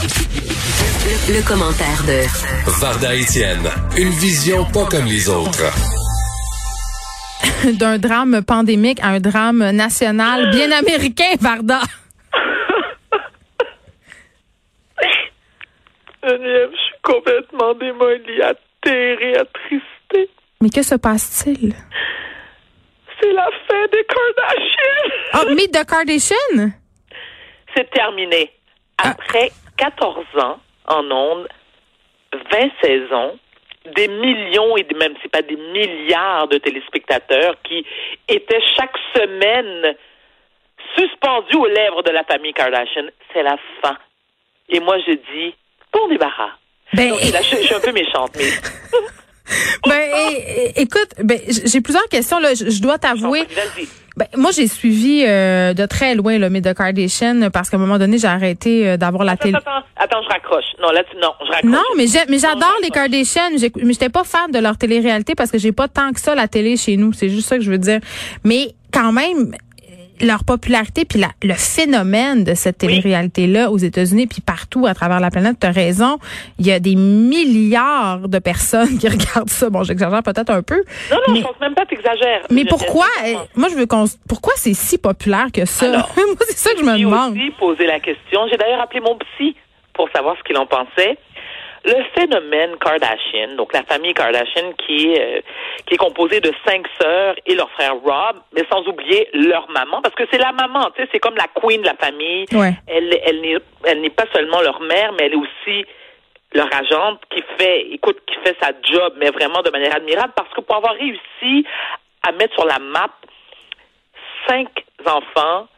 Le, commentaire de Varda Etienne, une vision pas comme les autres. D'un drame pandémique à un drame national bien américain, Varda. je suis complètement démolie, atterrée, attristée. Mais que se passe-t-il? C'est la fin des Kardashians. Ah, oh, Meet the Kardashians? C'est terminé. Après 14 ans en ondes, 20 saisons, des millions et même c'est pas des milliards de téléspectateurs qui étaient chaque semaine suspendus aux lèvres de la famille Kardashian. C'est la fin. Et moi, je dis, bon débarras. Ben, je, suis un peu méchante, mais. ben, écoute, ben, j'ai plusieurs questions là. Je, dois t'avouer. Ben, moi, j'ai suivi euh, de très loin le The Kardashian parce qu'à un moment donné, j'ai arrêté euh, d'avoir la télé. Attends, attends, je raccroche. Non, là, non, je raccroche. Non, mais j'adore les Kardashians. Mais j'étais pas fan de leur télé-réalité parce que j'ai pas tant que ça la télé chez nous. C'est juste ça que je veux dire. Mais quand même, leur popularité puis le phénomène de cette télé-réalité-là aux États-Unis puis partout à travers la planète, tu as raison, il y a des milliards de personnes qui regardent ça. Bon, j'exagère peut-être un peu. Non, non, je pense même pas que t'exagères. Mais pourquoi, moi je veux qu'on, pourquoi c'est si populaire que ça? moi, c'est ça que je me demande. J'ai aussi posé la question. J'ai d'ailleurs appelé mon psy pour savoir ce qu'il en pensait le phénomène Kardashian, donc la famille Kardashian qui est, euh, qui est composée de cinq sœurs et leur frère Rob, mais sans oublier leur maman, parce que c'est la maman, tu sais, c'est comme la queen de la famille. Elle, elle n'est, elle n'est pas seulement leur mère, mais elle est aussi leur agente qui fait, écoute, qui fait sa job, mais vraiment de manière admirable, parce que pour avoir réussi à mettre sur la map cinq enfants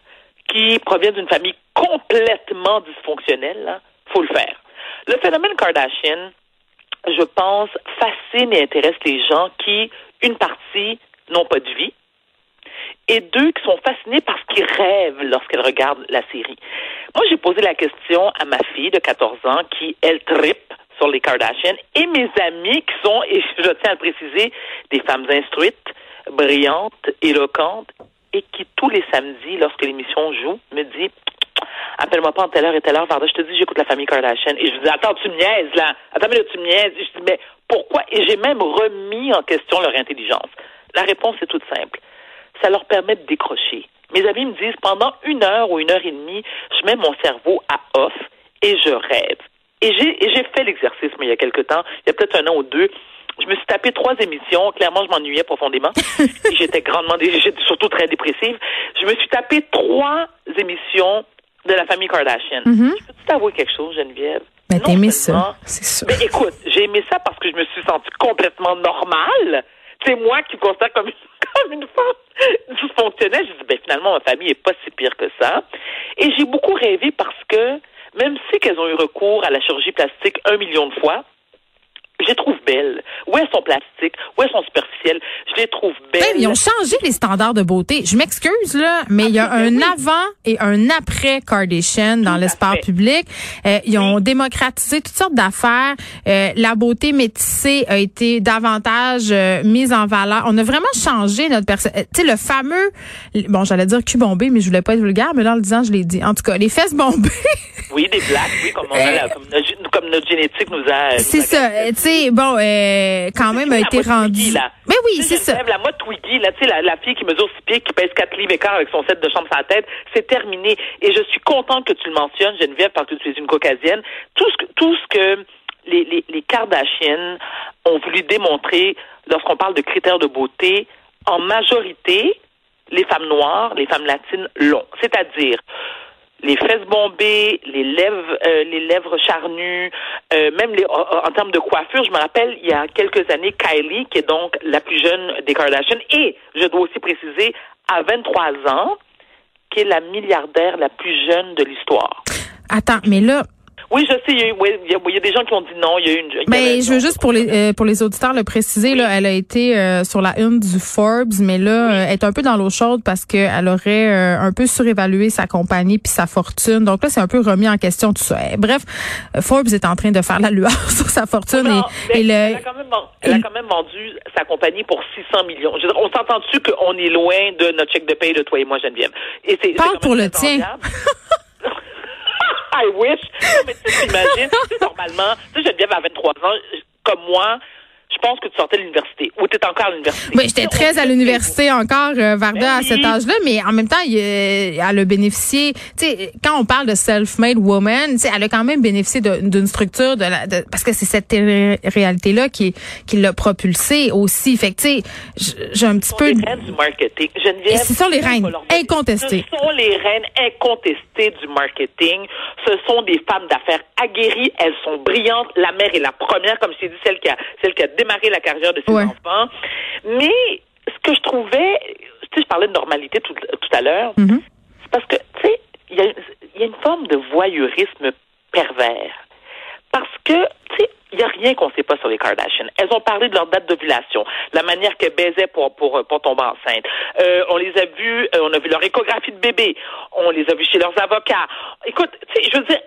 qui proviennent d'une famille complètement dysfonctionnelle, là, faut le faire. Le phénomène Kardashian, je pense, fascine et intéresse les gens qui, une partie, n'ont pas de vie, et deux qui sont fascinés parce qu'ils rêvent lorsqu'elles regardent la série. Moi, j'ai posé la question à ma fille de 14 ans qui, elle, tripe sur les Kardashians et mes amis qui sont, et je tiens à le préciser, des femmes instruites, brillantes, éloquentes et qui, tous les samedis, lorsque l'émission joue, me dit appelle-moi pas en telle heure et telle heure, Varda, je te dis, j'écoute la famille Kardashian. Et je dis, attends, tu me niaises, là. Attends, mais tu me niaises. Et je dis, mais pourquoi? Et j'ai même remis en question leur intelligence. La réponse est toute simple. Ça leur permet de décrocher. Mes amis me disent, pendant une heure ou une heure et demie, je mets mon cerveau à off et je rêve. Et j'ai fait l'exercice, mais il y a quelque temps, il y a peut-être un an ou deux, je me suis tapé trois émissions. Clairement, je m'ennuyais profondément. j'étais grandement, j'étais surtout très dépressive. Je me suis tapé trois émissions de la famille Kardashian. Mm-hmm. Je peux t'avouer quelque chose, Geneviève? Ben, t'as aimé ça, c'est sûr. Mais écoute, j'ai aimé ça parce que je me suis sentie complètement normale. C'est moi qui me considère comme une, comme une femme dysfonctionnelle. Je dis, ben, finalement, ma famille est pas si pire que ça. Et j'ai beaucoup rêvé parce que, même si qu'elles ont eu recours à la chirurgie plastique un million de fois, je les trouve belles. Où elles sont plastiques, où elles sont superficielles, je les trouve belles. ils ont changé les standards de beauté. Je m'excuse là, mais il y a ah, un avant et un après Kardashian dans l'espace public. Euh, ils ont démocratisé toutes sortes d'affaires. Euh, la beauté métissée a été davantage euh, mise en valeur. On a vraiment changé notre personne. Tu sais le fameux, bon j'allais dire cul bombé, mais je voulais pas être vulgaire, mais là en le disant je l'ai dit. En tout cas les fesses bombées. oui des blagues, oui comme, on a comme, comme, notre génétique nous a. C'est ça bon, euh, quand même a été rendu. Mais oui, c'est ça. La mode Twiggy, là, tu sais, la, la, fille qui mesure 6 pieds, qui pèse 4 livres et quart avec son set de chambre sur la tête, c'est terminé. Et je suis contente que tu le mentionnes, Geneviève, parce que tu es une caucasienne. Tout ce que, tout ce que les, les, les Kardashians ont voulu démontrer lorsqu'on parle de critères de beauté, en majorité, les femmes noires, les femmes latines l'ont. C'est-à-dire, les fesses bombées, les lèvres, euh, charnues, euh, même en, termes de coiffure, je me rappelle il y a quelques années, Kylie, qui est donc la plus jeune des Kardashians, et je dois aussi préciser, à 23 ans, qui est la milliardaire la plus jeune de l'histoire. Attends, mais là, oui, je sais. Il y, a, des gens qui ont dit non. Il y a une. mais je veux juste pour les euh, pour les auditeurs le préciser là, elle a été euh, sur la une du Forbes, mais là, euh, elle est un peu dans l'eau chaude parce qu'elle aurait un peu surévalué sa compagnie puis sa fortune. Donc là, c'est un peu remis en question tout ça. Eh, bref, Forbes est en train de faire la lueur sur sa fortune et, le, elle, a quand même, elle a quand même vendu sa compagnie pour 600 millions. Je on s'entend-tu qu'on est loin de notre chèque de paye de toi et moi, Geneviève? Et c'est Parle pour le tien. I wish. Mais tu t'imagines, normalement, tu sais, Geneviève a 23 ans, comme moi, je pense que tu sortais de l'université ou tu encore à l'université. Oui, j'étais très à l'université encore, euh, Varda, Ben à cet âge-là, mais en même temps, il, euh, elle a bénéficié, tu sais, quand on parle de self-made woman, tu sais, elle a quand même bénéficié d'une structure, de, la, de- parce que c'est cette réalité-là qui, qui l'a propulsée aussi. Fait que, tu sais, j'ai un petit peu... du marketing. Geneviève, Et ce sont les reines incontestées. Ce sont les reines incontestées du marketing. Ce sont des femmes d'affaires aguerries. Elles sont brillantes. La mère est la première, comme je t'ai dit, celle qui a, celle qui a démarré la carrière de ses Ouais. enfants. Mais ce que je trouvais, tu sais, je parlais de normalité tout, tout à l'heure. Mhm. C'est parce que, tu sais, il y, y a une forme de voyeurisme pervers. Parce que, tu sais, il n'y a rien qu'on ne sait pas sur les Kardashians. Elles ont parlé de leur date d'ovulation, la manière qu'elles baisaient pour, pour, pour tomber enceinte. Euh, on les a vues, euh, on a vu leur échographie de bébé, on les a vues chez leurs avocats. Écoute, tu sais, je veux dire,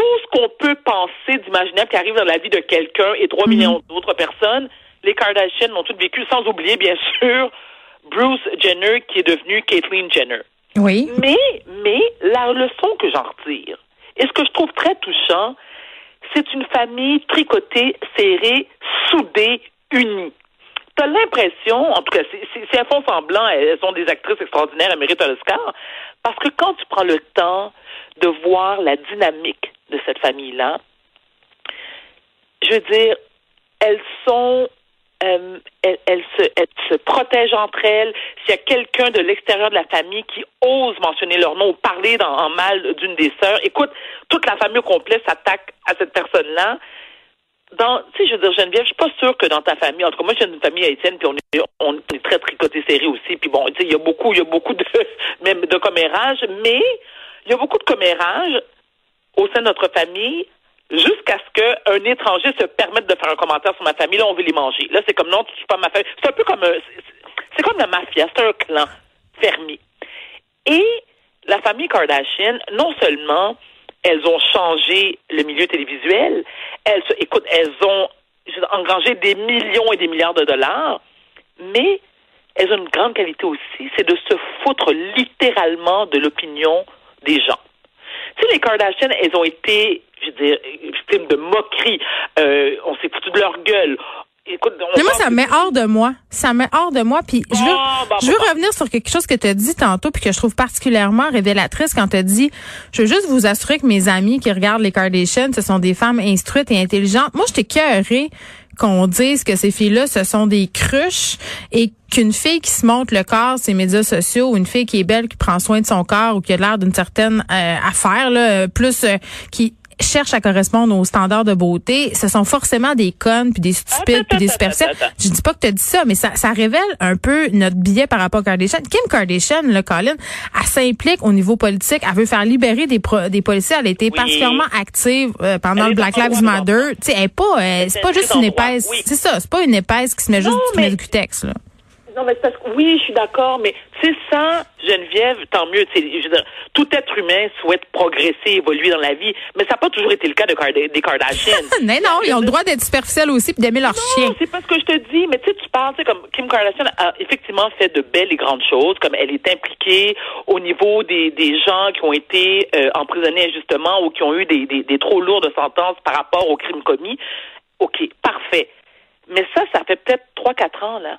tout ce qu'on peut penser d'imaginable qui arrive dans la vie de quelqu'un et 3 millions d'autres personnes, les Kardashians l'ont toutes vécu, sans oublier, bien sûr, Bruce Jenner qui est devenu Caitlyn Jenner. Oui. Mais, mais la leçon que j'en retire, et ce que je trouve très touchant, c'est une famille tricotée, serrée, soudée, unie. T'as l'impression, en tout cas, c'est- elles font semblant, elles sont des actrices extraordinaires, elles méritent un Oscar, parce que quand tu prends le temps de voir la dynamique de cette famille-là, je veux dire, elles sont euh, elles, se, elles se protègent entre elles. S'il y a quelqu'un de l'extérieur de la famille qui ose mentionner leur nom ou parler en mal d'une des sœurs, écoute, toute la famille au complet s'attaque à cette personne-là. Dans, tu sais, je veux dire, Geneviève, je suis pas sûre que dans ta famille, en tout cas, moi, viens d'une famille haïtienne, puis on est, très tricoté serré aussi, puis bon, tu sais, il y a beaucoup, il y a beaucoup de, même de commérages, mais il y a beaucoup de commérages au sein de notre famille jusqu'à ce qu'un étranger se permette de faire un commentaire sur ma famille. Là, on veut les manger. Là, c'est comme non, tu suis pas ma famille. C'est un peu comme un, c'est- c'est comme la mafia, c'est un clan fermé. Et la famille Kardashian, non seulement elles ont changé le milieu télévisuel, elles, écoute, elles ont engrangé des millions et des milliards de dollars, mais elles ont une grande qualité aussi, c'est de se foutre littéralement de l'opinion des gens. Les Kardashians, elles ont été, je veux dire, victimes de moqueries. Euh, on s'est foutu de leur gueule. Écoute, Mais moi, ça me met hors de moi. Ça me met hors de moi. Puis je veux, Bon, bon, je veux bon. revenir sur quelque chose que tu as dit tantôt puis que je trouve particulièrement révélatrice quand tu as dit je veux juste vous assurer que mes amis qui regardent les Kardashians, ce sont des femmes instruites et intelligentes. Moi, j'étais cœurée qu'on dise que ces filles-là, ce sont des cruches et qu'une fille qui se montre le corps sur les médias sociaux ou une fille qui est belle, qui prend soin de son corps ou qui a l'air d'une certaine euh, affaire, là, euh, plus euh, qui cherche à correspondre aux standards de beauté, ce sont forcément des connes puis des stupides puis des superficielles. Je dis pas que tu as dit ça, mais ça, ça révèle un peu notre billet par rapport à Kardashian. Kim Kardashian, le Colin, elle s'implique au niveau politique. Elle veut faire libérer des, pro- des policiers. Elle a été Oui. particulièrement active euh, pendant Elle le Black Lives Matter. Tu sais, elle est pas, euh, c'est pas juste une épaisse. oui. C'est ça, c'est pas une épaisse qui se met juste Non, du cutex, là. Non, mais parce que, oui, je suis d'accord, mais c'est ça, Geneviève, tant mieux. Je veux dire, tout être humain souhaite progresser, évoluer dans la vie, mais ça n'a pas toujours été le cas de des Kardashians. Non, non, ils ont le droit d'être superficiels aussi puis d'aimer leur chien. Non, c'est pas ce que je te dis, mais tu sais, tu parles, tu sais, comme Kim Kardashian a effectivement fait de belles et grandes choses, comme elle est impliquée au niveau des, des gens qui ont été euh, emprisonnés injustement ou qui ont eu des, des, des trop lourdes sentences par rapport aux crimes commis. OK, parfait. Mais ça, ça fait peut-être 3-4 ans, là.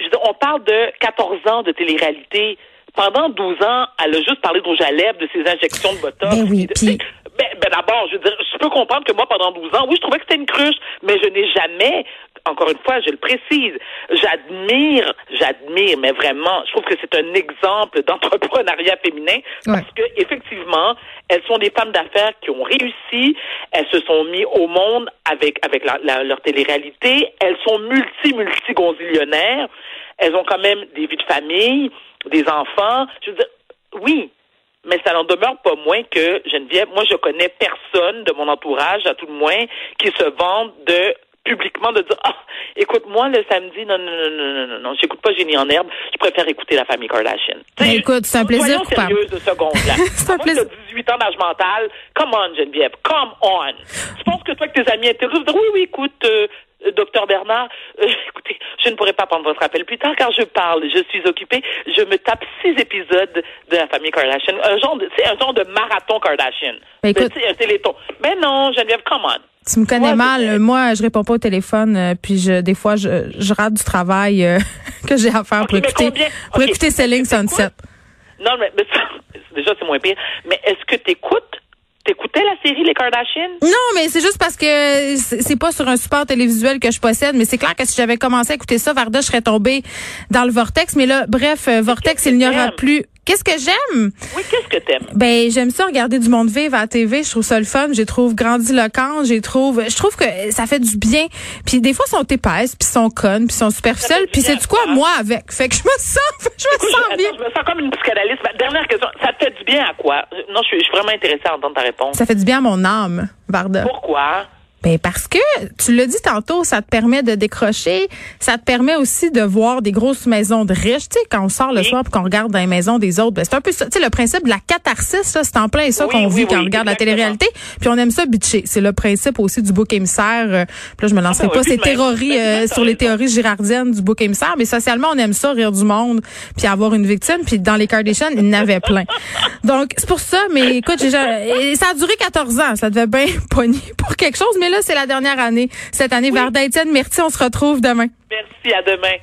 Dire, on parle de 14 ans de télé-réalité. Pendant 12 ans, elle a juste parlé de rouge à lèvres, de ses injections de botox. Ben oui, puis- ben, ben d'abord, je veux dire, je peux comprendre que moi, pendant 12 ans, oui, je trouvais que c'était une cruche, mais je n'ai jamais, encore une fois, je le précise, j'admire, j'admire, mais vraiment, je trouve que c'est un exemple d'entrepreneuriat féminin parce que effectivement, elles sont des femmes d'affaires qui ont réussi, elles se sont mis au monde avec avec la- la- leur télé-réalité, elles sont multi multi gonzillionnaires, elles ont quand même des vies de famille, des enfants, je veux dire, oui, mais ça n'en demeure pas moins que Geneviève, moi je connais personne de mon entourage, à tout le moins, qui se vante de publiquement de dire ah écoute moi le samedi non non non non non non non j'écoute pas Génie en herbe je préfère écouter la famille Kardashian Ben, écoute, c'est un plaisir soyons sérieuses de seconde là C'est un plaisir. t'as 18 ans d'âge mental come on Geneviève come on tu penses que toi que tes amis étaient oui oui écoute euh, docteur Bernard, euh, écoutez, je ne pourrais pas prendre votre appel plus tard car je parle, je suis occupée. Je me tape six épisodes de la famille Kardashian. Un genre de, c'est un genre de marathon Kardashian. Ben, écoute- un téléthon. Mais non, Geneviève, come on. Tu me connais Ouais, mal. Moi, je réponds pas au téléphone, euh, puis je, des fois, je, je rate du travail euh, que j'ai à faire Ok, pour mais écouter, combien? pour Ok, écouter Selling? Sunset. Non, mais, mais ça, déjà, c'est moins pire. Mais est-ce que t'écoutes? T'écoutais la série Les Kardashians? Non, mais c'est juste parce que c'est c'est pas sur un support télévisuel que je possède, mais c'est clair que si j'avais commencé à écouter ça, Varda, je serais tombée dans le vortex. Mais là, bref, euh, vortex, il n'y aura t'aimes? plus. Qu'est-ce que j'aime? Oui, qu'est-ce que t'aimes? Ben, j'aime ça regarder du monde vivre à la TV. Je trouve ça le fun. Je trouve grandiloquents. Je trouve, je trouve que ça fait du bien. Puis des fois, ils sont épaisses, puis ils sont connes, puis ils sont superficielles. du Puis c'est à quoi, quoi? moi, avec? Fait que je me sens, je me sens bien. je me sens comme une psychanalyste. Ma dernière question, ça te fait du bien à quoi? Non, je suis, je suis vraiment intéressée à entendre ta réponse. Ça fait du bien à mon âme, Varda. Pourquoi? Ben parce que tu l'as dit tantôt, ça te permet de décrocher, ça te permet aussi de voir des grosses maisons de riches. Tu sais, quand on sort le Oui. soir et qu'on regarde dans les maisons des autres, ben c'est un peu ça. Tu sais, le principe de la catharsis, c'est en plein ça Oui, qu'on oui, vit quand on regarde la télé-réalité. Puis on aime ça bitcher. C'est le principe aussi du bouc émissaire. Euh, Puis là, je me lancerai Ah ben pas ces puis théories euh, sur les théories girardiennes du bouc émissaire, mais socialement, on aime ça, rire du monde, puis avoir une victime. Puis dans les Kardashians, il y en avait plein. Donc, c'est pour ça, mais écoute, j'ai ça a duré 14 ans. Ça devait bien pogner pour quelque chose, mais là, c'est la dernière année. Cette année, Varda Étienne, merci, on se retrouve demain. Merci, à demain.